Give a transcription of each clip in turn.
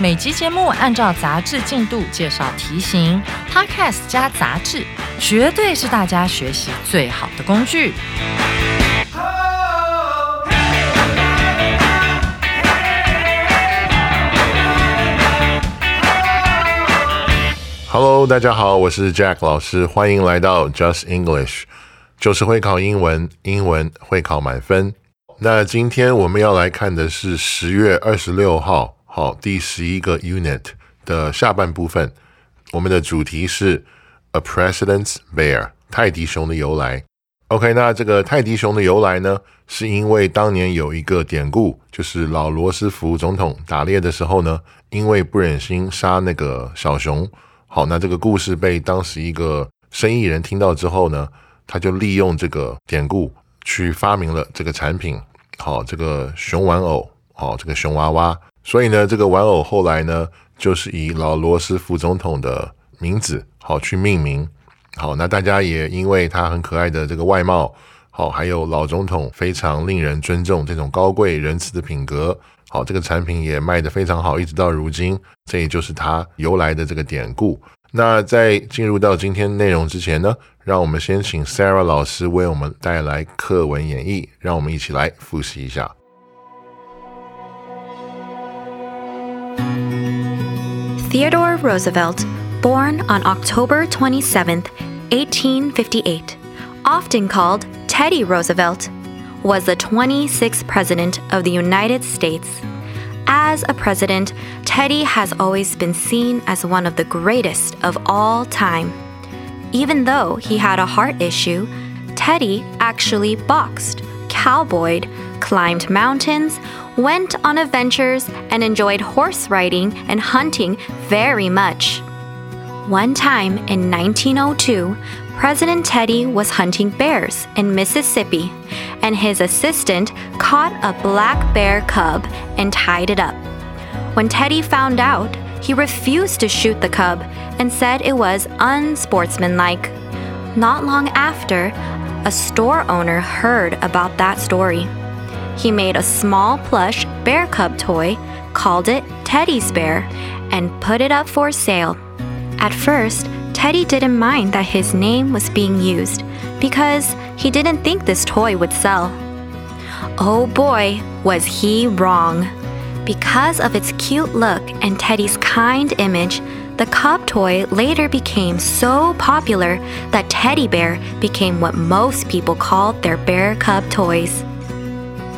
每集节目按照杂志进度介绍题型，Podcast 加杂志，绝对是大家学习最好的工具。Hello，大家好，我是 Jack 老师，欢迎来到 Just English，就是会考英文，英文会考满分。那今天我们要来看的是十月二十六号，好，第十一个 Unit 的下半部分。我们的主题是 A President's Bear，泰迪熊的由来。OK，那这个泰迪熊的由来呢，是因为当年有一个典故，就是老罗斯福总统打猎的时候呢，因为不忍心杀那个小熊。好，那这个故事被当时一个生意人听到之后呢，他就利用这个典故去发明了这个产品。好，这个熊玩偶，好，这个熊娃娃。所以呢，这个玩偶后来呢，就是以老罗斯福总统的名字好去命名。好，那大家也因为他很可爱的这个外貌，好，还有老总统非常令人尊重这种高贵仁慈的品格。好，这个产品也卖得非常好，一直到如今，这也就是它由来的这个典故。那在进入到今天内容之前呢，让我们先请 Sarah 老师为我们带来课文演绎，让我们一起来复习一下。Theodore Roosevelt, born on October 27, 1858, often called Teddy Roosevelt was the 26th President of the United States. As a president, Teddy has always been seen as one of the greatest of all time. Even though he had a heart issue, Teddy actually boxed, cowboyed, climbed mountains, went on adventures, and enjoyed horse riding and hunting very much. One time in 1902, President Teddy was hunting bears in Mississippi, and his assistant caught a black bear cub and tied it up. When Teddy found out, he refused to shoot the cub and said it was unsportsmanlike. Not long after, a store owner heard about that story. He made a small plush bear cub toy, called it Teddy's Bear, and put it up for sale. At first, Teddy didn't mind that his name was being used because he didn't think this toy would sell. Oh boy, was he wrong. Because of its cute look and Teddy's kind image, the cub toy later became so popular that teddy bear became what most people called their bear cub toys.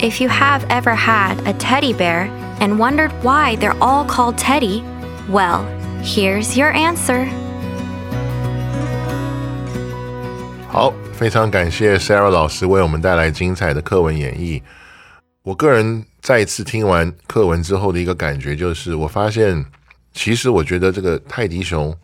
If you have ever had a teddy bear and wondered why they're all called Teddy, well, here's your answer. 好，非常感谢 Sarah 老师为我们带来精彩的课文演绎。我个人再一次听完课文之后的一个感觉就是，我发现其实我觉得这个泰迪熊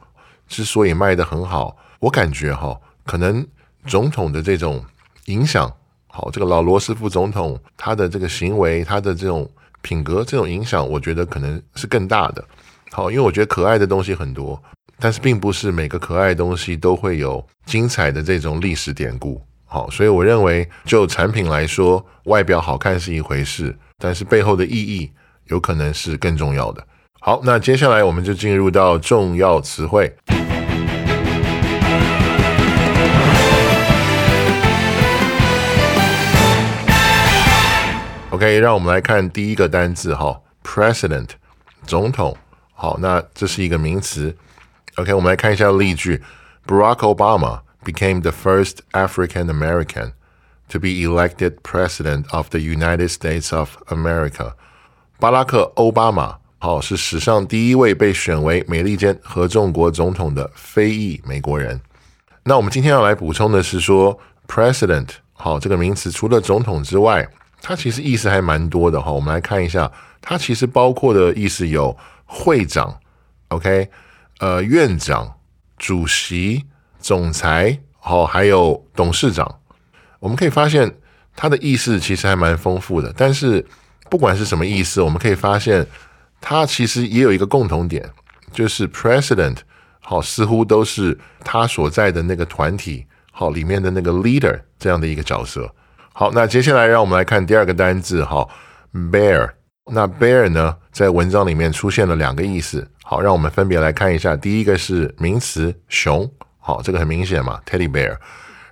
之所以卖得很好，我感觉哈，可能总统的这种影响， 好，这个老罗斯福总统他的这个行为，他的这种品格，这种影响，我觉得可能是更大的。好，因为我觉得可爱的东西很多。但是并不是每个可爱的东西都会有精彩的这种历史典故，好，所以我认为就产品来说，外表好看是一回事，但是背后的意义有可能是更重要的。好，那接下来我们就进入到重要词汇。OK，让我们来看第一个单字哈，President，总统。好，那这是一个名词。OK，我们来看一下例句。Barack Obama became the first African American to be elected president of the United States of America。巴拉克·奥巴马，好，是史上第一位被选为美利坚合众国总统的非裔美国人。那我们今天要来补充的是说，president，好，这个名词除了总统之外，它其实意思还蛮多的哈。我们来看一下，它其实包括的意思有会长。OK，呃，院长、主席、总裁，好，还有董事长，我们可以发现它的意思其实还蛮丰富的。但是不管是什么意思，我们可以发现它其实也有一个共同点，就是 president 好，似乎都是他所在的那个团体好里面的那个 leader 这样的一个角色。好，那接下来让我们来看第二个单字哈，bear。那 bear 呢，在文章里面出现了两个意思。好，让我们分别来看一下。第一个是名词熊，好，这个很明显嘛，teddy bear。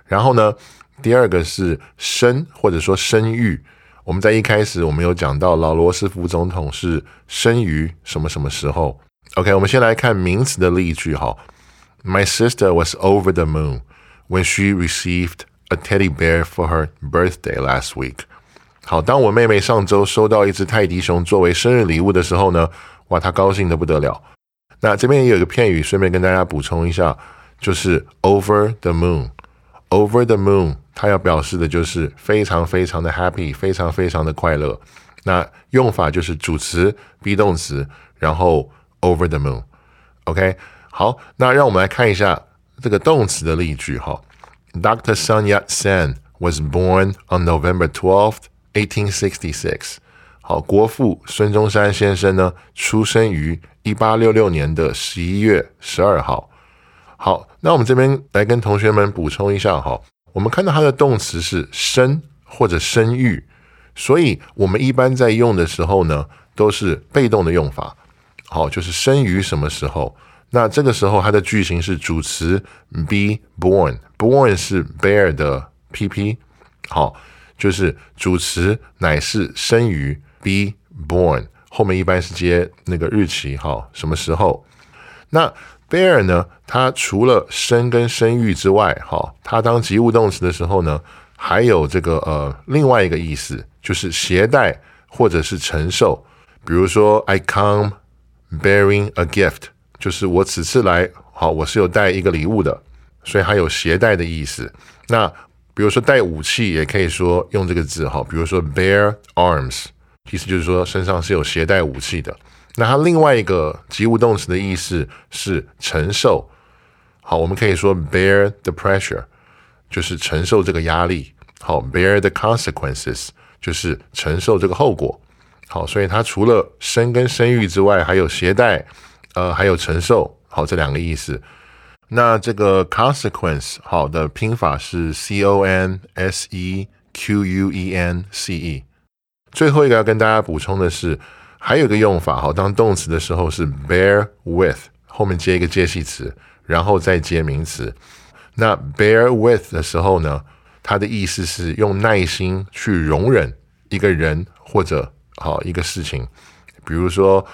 然后呢，第二个是生或者说生育。我们在一开始我们有讲到老罗斯福总统是生于什么什么时候？OK，我们先来看名词的例句哈。My sister was over the moon when she received a teddy bear for her birthday last week. 好，当我妹妹上周收到一只泰迪熊作为生日礼物的时候呢，哇，她高兴的不得了。那这边也有一个片语，顺便跟大家补充一下，就是 over the moon。over the moon，它要表示的就是非常非常的 happy，非常非常的快乐。那用法就是主词 be 动词，然后 over the moon。OK，好，那让我们来看一下这个动词的例句哈。Dr. Sun Yat-sen was born on November twelfth. Eighteen sixty six，好，国父孙中山先生呢，出生于一八六六年的十一月十二号。好，那我们这边来跟同学们补充一下哈，我们看到它的动词是生或者生育，所以我们一般在用的时候呢，都是被动的用法。好，就是生于什么时候？那这个时候它的句型是主词 be born，born 是 bear 的 pp。好。就是主词乃是生于 be born，后面一般是接那个日期哈，什么时候？那 bear 呢？它除了生跟生育之外，哈，它当及物动词的时候呢，还有这个呃另外一个意思，就是携带或者是承受。比如说，I come bearing a gift，就是我此次来，好，我是有带一个礼物的，所以还有携带的意思。那比如说带武器，也可以说用这个字哈。比如说 bear arms，意思就是说身上是有携带武器的。那它另外一个及物动词的意思是承受。好，我们可以说 bear the pressure，就是承受这个压力。好，bear the consequences，就是承受这个后果。好，所以它除了生跟生育之外，还有携带，呃，还有承受。好，这两个意思。那这个 consequence 好的拼法是 c o n s e q u e n c e。最后一个要跟大家补充的是，还有一个用法好，当动词的时候是 bear with 后面接一个介系词，然后再接名词。那 bear with 的时候呢，它的意思是用耐心去容忍一个人或者好一个事情。比如说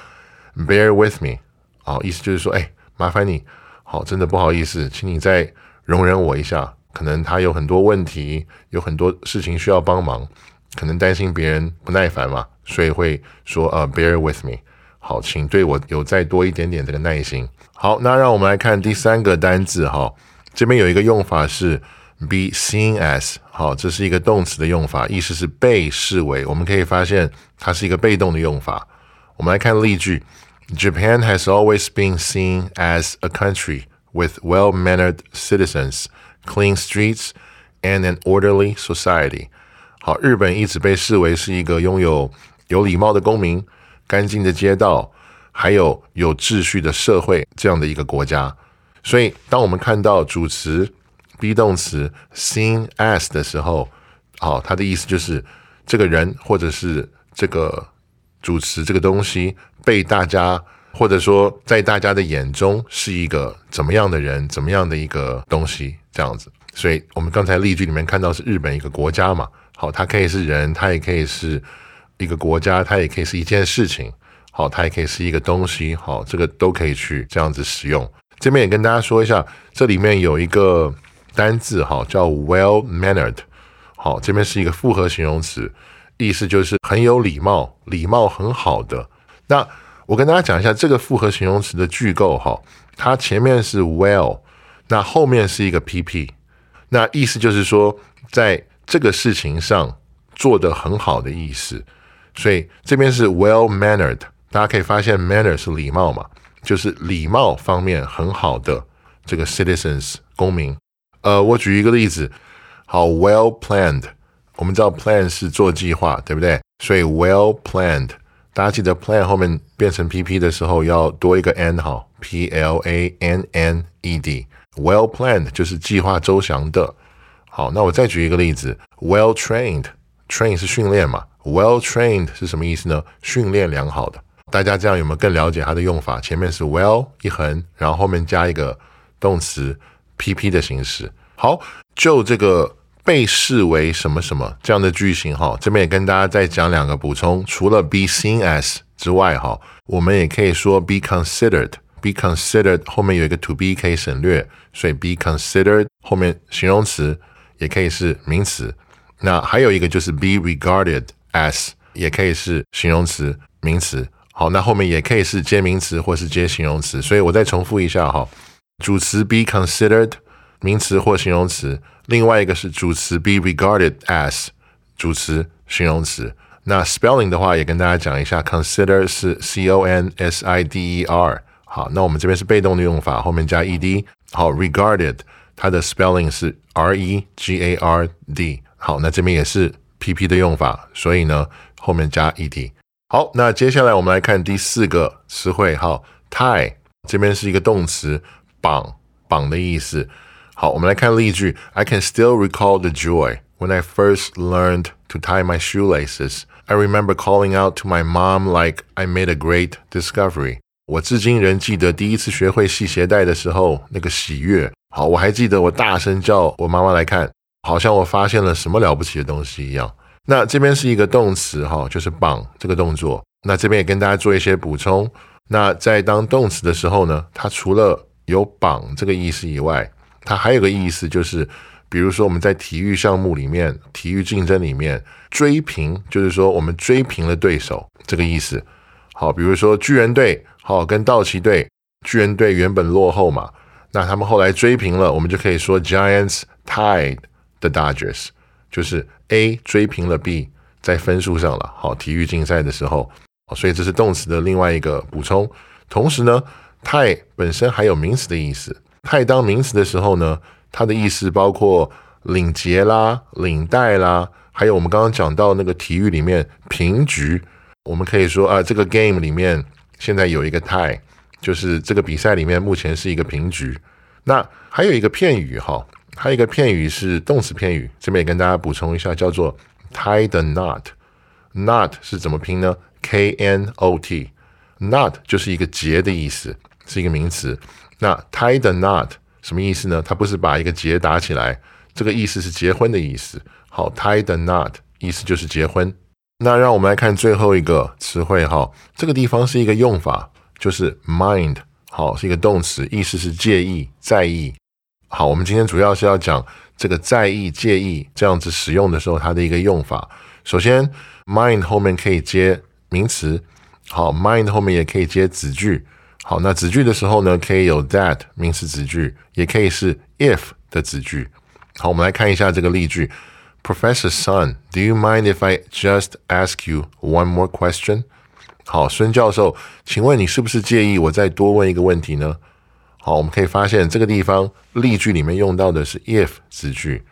bear with me，好，意思就是说，哎，麻烦你。好，真的不好意思，请你再容忍我一下。可能他有很多问题，有很多事情需要帮忙，可能担心别人不耐烦嘛，所以会说呃，bear with me。好，请对我有再多一点点这个耐心。好，那让我们来看第三个单字哈，这边有一个用法是 be seen as。好，这是一个动词的用法，意思是被视为。我们可以发现它是一个被动的用法。我们来看例句。Japan has always been seen as a country with well mannered citizens, clean streets, and an orderly society. 好，日本一直被视为是一个拥有有礼貌的公民、干净的街道，还有有秩序的社会这样的一个国家。所以，当我们看到主词 be 动词 seen as 的时候，好，它的意思就是这个人或者是这个 主持这个东西。被大家或者说在大家的眼中是一个怎么样的人，怎么样的一个东西这样子。所以我们刚才例句里面看到是日本一个国家嘛，好，它可以是人，它也可以是一个国家，它也可以是一件事情，好，它也可以是一个东西，好，这个都可以去这样子使用。这边也跟大家说一下，这里面有一个单字哈，叫 well mannered，好，这边是一个复合形容词，意思就是很有礼貌，礼貌很好的。那我跟大家讲一下这个复合形容词的句构哈，它前面是 well，那后面是一个 pp，那意思就是说在这个事情上做得很好的意思，所以这边是 well mannered，大家可以发现 manner 是礼貌嘛，就是礼貌方面很好的这个 citizens 公民。呃，我举一个例子，好，well planned，我们知道 plan 是做计划，对不对？所以 well planned，大家记得 plan 后面变成 pp 的时候要多一个 n 好，p l a n n e d，well planned 就是计划周详的。好，那我再举一个例子，well trained，train 是训练嘛，well trained 是什么意思呢？训练良好的。大家这样有没有更了解它的用法？前面是 well 一横，然后后面加一个动词 pp 的形式。好，就这个被视为什么什么这样的句型哈，这边也跟大家再讲两个补充。除了 be seen as 之外哈，我们也可以说 be considered。be considered 后面有一个 to be 可以省略，所以 be considered 后面形容词也可以是名词。那还有一个就是 be regarded as 也可以是形容词、名词。好，那后面也可以是接名词或是接形容词，所以我再重复一下哈。主词 be considered 名词或形容词，另外一个是主词 be regarded as 主词形容词。那 spelling 的话也跟大家讲一下，consider 是 c o n s i d e r。好，那我们这边是被动的用法，后面加 e d。好，regarded 它的 spelling 是 r e g a r d。好，那这边也是 p p 的用法，所以呢后面加 e d。好，那接下来我们来看第四个词汇，好，tie 这边是一个动词，绑绑的意思。好，我们来看例句：I can still recall the joy when I first learned to tie my shoelaces. I remember calling out to my mom like I made a great discovery. 我至今仍记得第一次学会系鞋带的时候那个喜悦。好，我还记得我大声叫我妈妈来看，好像我发现了什么了不起的东西一样。那这边是一个动词哈，就是绑这个动作。那这边也跟大家做一些补充。那在当动词的时候呢，它除了有绑这个意思以外，它还有个意思就是，比如说我们在体育项目里面、体育竞争里面追平，就是说我们追平了对手这个意思。好，比如说巨人队好跟道奇队，巨人队原本落后嘛，那他们后来追平了，我们就可以说 Giants tied the Dodgers。就是 A 追平了 B 在分数上了，好，体育竞赛的时候，所以这是动词的另外一个补充。同时呢，tie 本身还有名词的意思。派当名词的时候呢，它的意思包括领结啦、领带啦，还有我们刚刚讲到那个体育里面平局，我们可以说啊，这个 game 里面现在有一个 tie，就是这个比赛里面目前是一个平局。那还有一个片语哈。还有一个片语是动词片语，这边也跟大家补充一下，叫做 tie the knot。knot 是怎么拼呢？K N O T。knot 就是一个结的意思，是一个名词。那 tie the knot 什么意思呢？它不是把一个结打起来，这个意思是结婚的意思。好，tie the knot 意思就是结婚。那让我们来看最后一个词汇哈，这个地方是一个用法，就是 mind。好，是一个动词，意思是介意、在意。好，我们今天主要是要讲这个在意、介意这样子使用的时候，它的一个用法。首先，mind 后面可以接名词，好，mind 后面也可以接子句。好，那子句的时候呢，可以有 that 名词子句，也可以是 if 的子句。好，我们来看一下这个例句：Professor Sun，do you mind if I just ask you one more question？好，孙教授，请问你是不是介意我再多问一个问题呢？好，我们可以发现这个地方例句里面用到的是 if 子句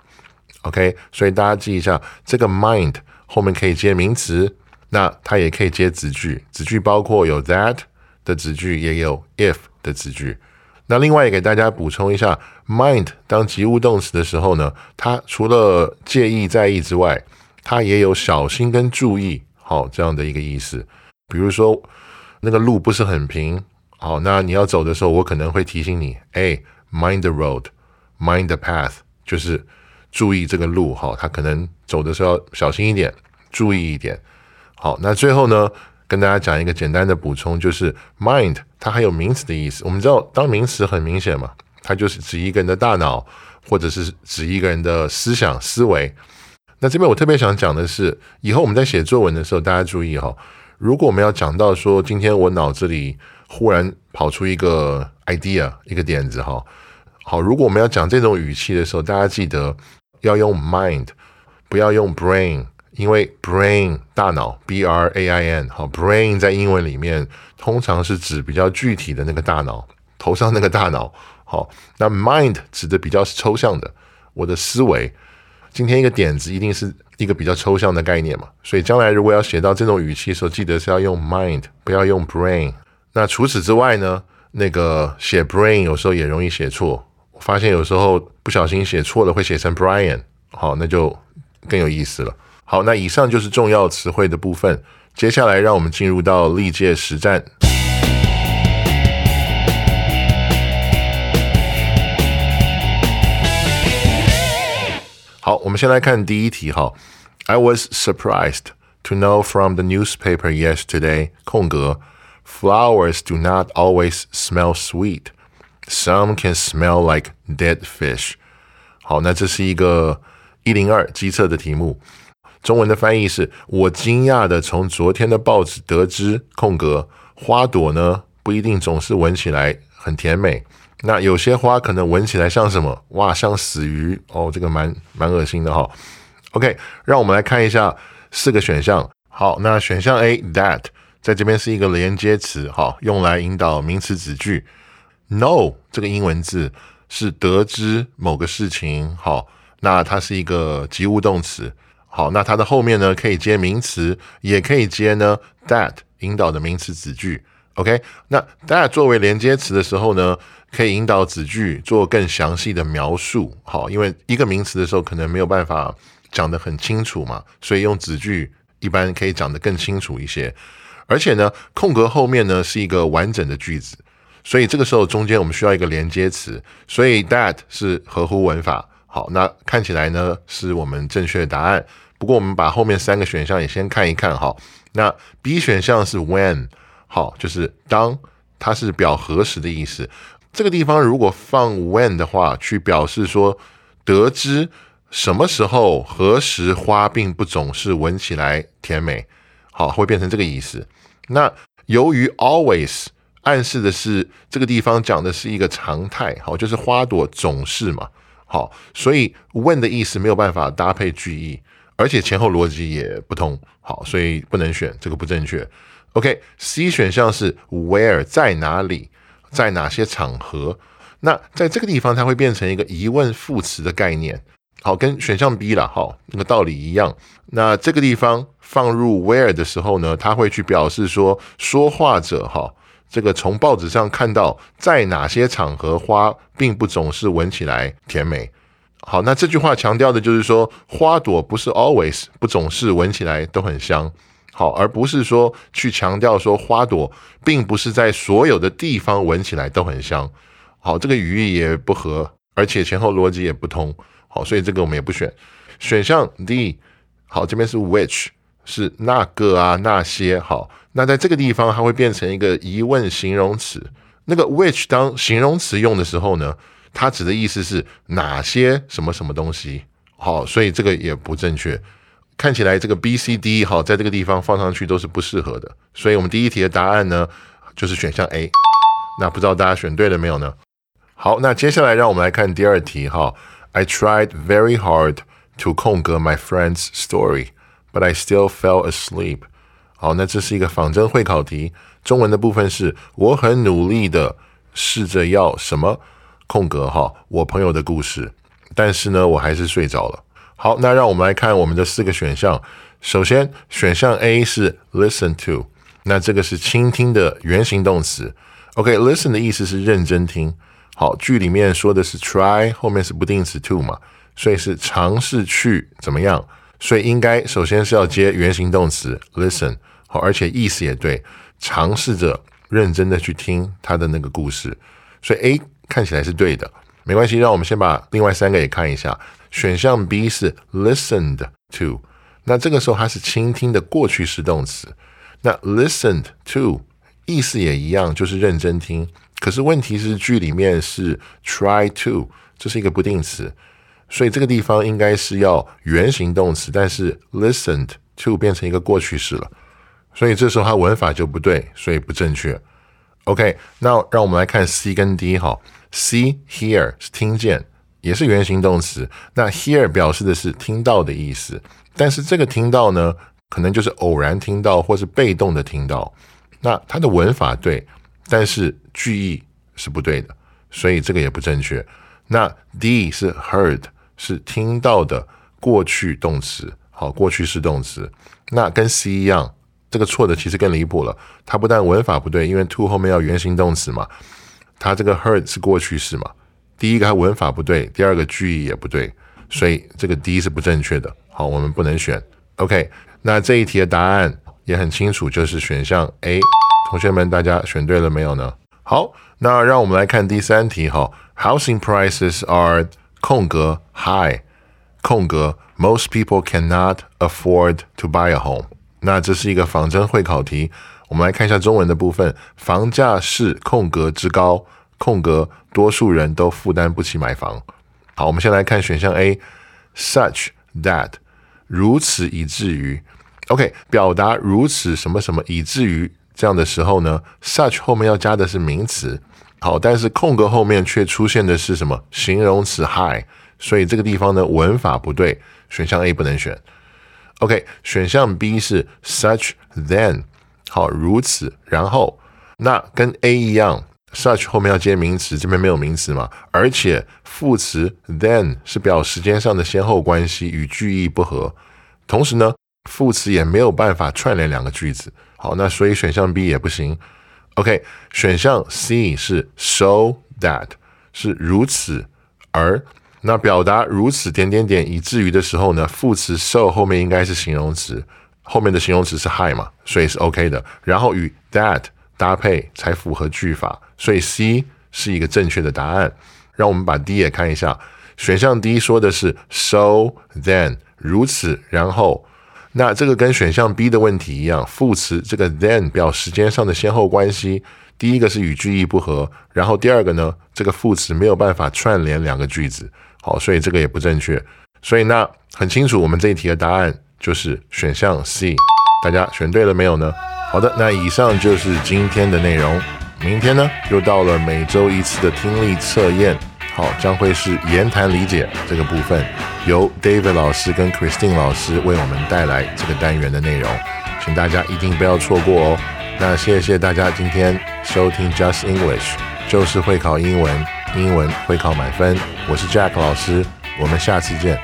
，OK，所以大家记一下，这个 mind 后面可以接名词，那它也可以接子句，子句包括有 that 的子句，也有 if 的子句。那另外也给大家补充一下，mind 当及物动词的时候呢，它除了介意在意之外，它也有小心跟注意，好这样的一个意思。比如说那个路不是很平。好，那你要走的时候，我可能会提醒你，哎，mind the road，mind the path，就是注意这个路哈，它可能走的时候要小心一点，注意一点。好，那最后呢，跟大家讲一个简单的补充，就是 mind 它还有名词的意思。我们知道，当名词很明显嘛，它就是指一个人的大脑，或者是指一个人的思想思维。那这边我特别想讲的是，以后我们在写作文的时候，大家注意哈，如果我们要讲到说，今天我脑子里忽然跑出一个 idea，一个点子哈。好，如果我们要讲这种语气的时候，大家记得要用 mind，不要用 brain，因为 brain 大脑 b r a i n 好，brain 在英文里面通常是指比较具体的那个大脑，头上那个大脑。好，那 mind 指的比较是抽象的，我的思维。今天一个点子一定是一个比较抽象的概念嘛，所以将来如果要写到这种语气的时候，记得是要用 mind，不要用 brain。那除此之外呢，那个写 brain 有时候也容易写错。我发现有时候不小心写错了，会写成 Brian。好，那就更有意思了。好，那以上就是重要词汇的部分。接下来让我们进入到历届实战。好，我们先来看第一题哈。I was surprised to know from the newspaper yesterday，空格，flowers do not always smell sweet. Some can smell like dead fish。好，那这是一个一零二机测的题目。 中文的翻译是：我惊讶的从昨天的报纸得知，空格花朵呢不一定总是闻起来很甜美。那有些花可能闻起来像什么？哇，像死鱼哦，这个蛮蛮恶心的哈。OK，让我们来看一下四个选项。好，那选项 A that 在这边是一个连接词，好，用来引导名词子句。Know 这个英文字是得知某个事情，好，那它是一个及物动词。好，那它的后面呢可以接名词，也可以接呢 that 引导的名词子句。OK，那 that 作为连接词的时候呢？可以引导子句做更详细的描述，好，因为一个名词的时候可能没有办法讲得很清楚嘛，所以用子句一般可以讲得更清楚一些。而且呢，空格后面呢是一个完整的句子，所以这个时候中间我们需要一个连接词，所以 that 是合乎文法。好，那看起来呢是我们正确的答案。不过我们把后面三个选项也先看一看，哈。那 B 选项是 when，好，就是当，它是表何时的意思。这个地方如果放 when 的话，去表示说得知什么时候、何时花并不总是闻起来甜美，好，会变成这个意思。那由于 always 暗示的是这个地方讲的是一个常态，好，就是花朵总是嘛，好，所以 when 的意思没有办法搭配句意，而且前后逻辑也不通，好，所以不能选，这个不正确。OK，C 选项是 where 在哪里。在哪些场合？那在这个地方，它会变成一个疑问副词的概念。好，跟选项 B 了，好，那个道理一样。那这个地方放入 where 的时候呢，它会去表示说，说话者哈，这个从报纸上看到，在哪些场合花并不总是闻起来甜美。好，那这句话强调的就是说，花朵不是 always 不总是闻起来都很香。好，而不是说去强调说花朵并不是在所有的地方闻起来都很香。好，这个语义也不合，而且前后逻辑也不通。好，所以这个我们也不选。选项 D，好，这边是 which 是那个啊那些。好，那在这个地方它会变成一个疑问形容词。那个 which 当形容词用的时候呢，它指的意思是哪些什么什么东西。好，所以这个也不正确。看起来这个 B、C、D 哈，在这个地方放上去都是不适合的，所以我们第一题的答案呢就是选项 A。那不知道大家选对了没有呢？好，那接下来让我们来看第二题哈。I tried very hard to 空格 my friend's story, but I still fell asleep。好，那这是一个仿真会考题，中文的部分是我很努力的试着要什么空格哈，我朋友的故事，但是呢，我还是睡着了。好，那让我们来看我们的四个选项。首先，选项 A 是 listen to，那这个是倾听的原形动词。OK，listen 的意思是认真听。好，句里面说的是 try，后面是不定词 to 嘛，所以是尝试去怎么样？所以应该首先是要接原形动词 listen。而且意思也对，尝试着认真的去听他的那个故事。所以 A 看起来是对的，没关系，让我们先把另外三个也看一下。选项 B 是 listened to，那这个时候它是倾听的过去式动词。那 listened to 意思也一样，就是认真听。可是问题是句里面是 try to，这是一个不定词，所以这个地方应该是要原形动词，但是 listened to 变成一个过去式了，所以这时候它文法就不对，所以不正确。OK，那让我们来看 C 跟 D 哈，C hear 是听见。也是原形动词。那 hear 表示的是听到的意思，但是这个听到呢，可能就是偶然听到或是被动的听到。那它的文法对，但是句意是不对的，所以这个也不正确。那 D 是 heard，是听到的过去动词，好，过去式动词。那跟 C 一样，这个错的其实更离谱了。它不但文法不对，因为 to 后面要原形动词嘛，它这个 hurt 是过去式嘛。第一个它文法不对，第二个句意也不对，所以这个 D 是不正确的。好，我们不能选。OK，那这一题的答案也很清楚，就是选项 A。同学们，大家选对了没有呢？好，那让我们来看第三题哈。Housing prices are 空格 high 空格 most people cannot afford to buy a home。那这是一个仿真会考题，我们来看一下中文的部分。房价是空格之高空格多数人都负担不起买房。好，我们先来看选项 A，such that 如此以至于。OK，表达如此什么什么以至于这样的时候呢，such 后面要加的是名词。好，但是空格后面却出现的是什么形容词 high，所以这个地方呢文法不对，选项 A 不能选。OK，选项 B 是 such then，好如此，然后那跟 A 一样，such 后面要接名词，这边没有名词嘛，而且副词 then 是表时间上的先后关系，与句意不合，同时呢副词也没有办法串联两个句子。好，那所以选项 B 也不行。OK，选项 C 是 so that 是如此而，那表达如此点点点以至于的时候呢，副词 so 后面应该是形容词，后面的形容词是 high 嘛，所以是 OK 的。然后与 that 搭配才符合句法，所以 C 是一个正确的答案。让我们把 D 也看一下，选项 D 说的是 so then 如此然后。那这个跟选项 B 的问题一样，副词这个 then 表时间上的先后关系，第一个是与句意不合，然后第二个呢，这个副词没有办法串联两个句子，好，所以这个也不正确。所以那很清楚，我们这一题的答案就是选项 C。大家选对了没有呢？好的，那以上就是今天的内容。明天呢，又到了每周一次的听力测验。好，将会是言谈理解这个部分，由 David 老师跟 Christine 老师为我们带来这个单元的内容，请大家一定不要错过哦。那谢谢大家今天收听 Just English，就是会考英文，英文会考满分。我是 Jack 老师，我们下次见。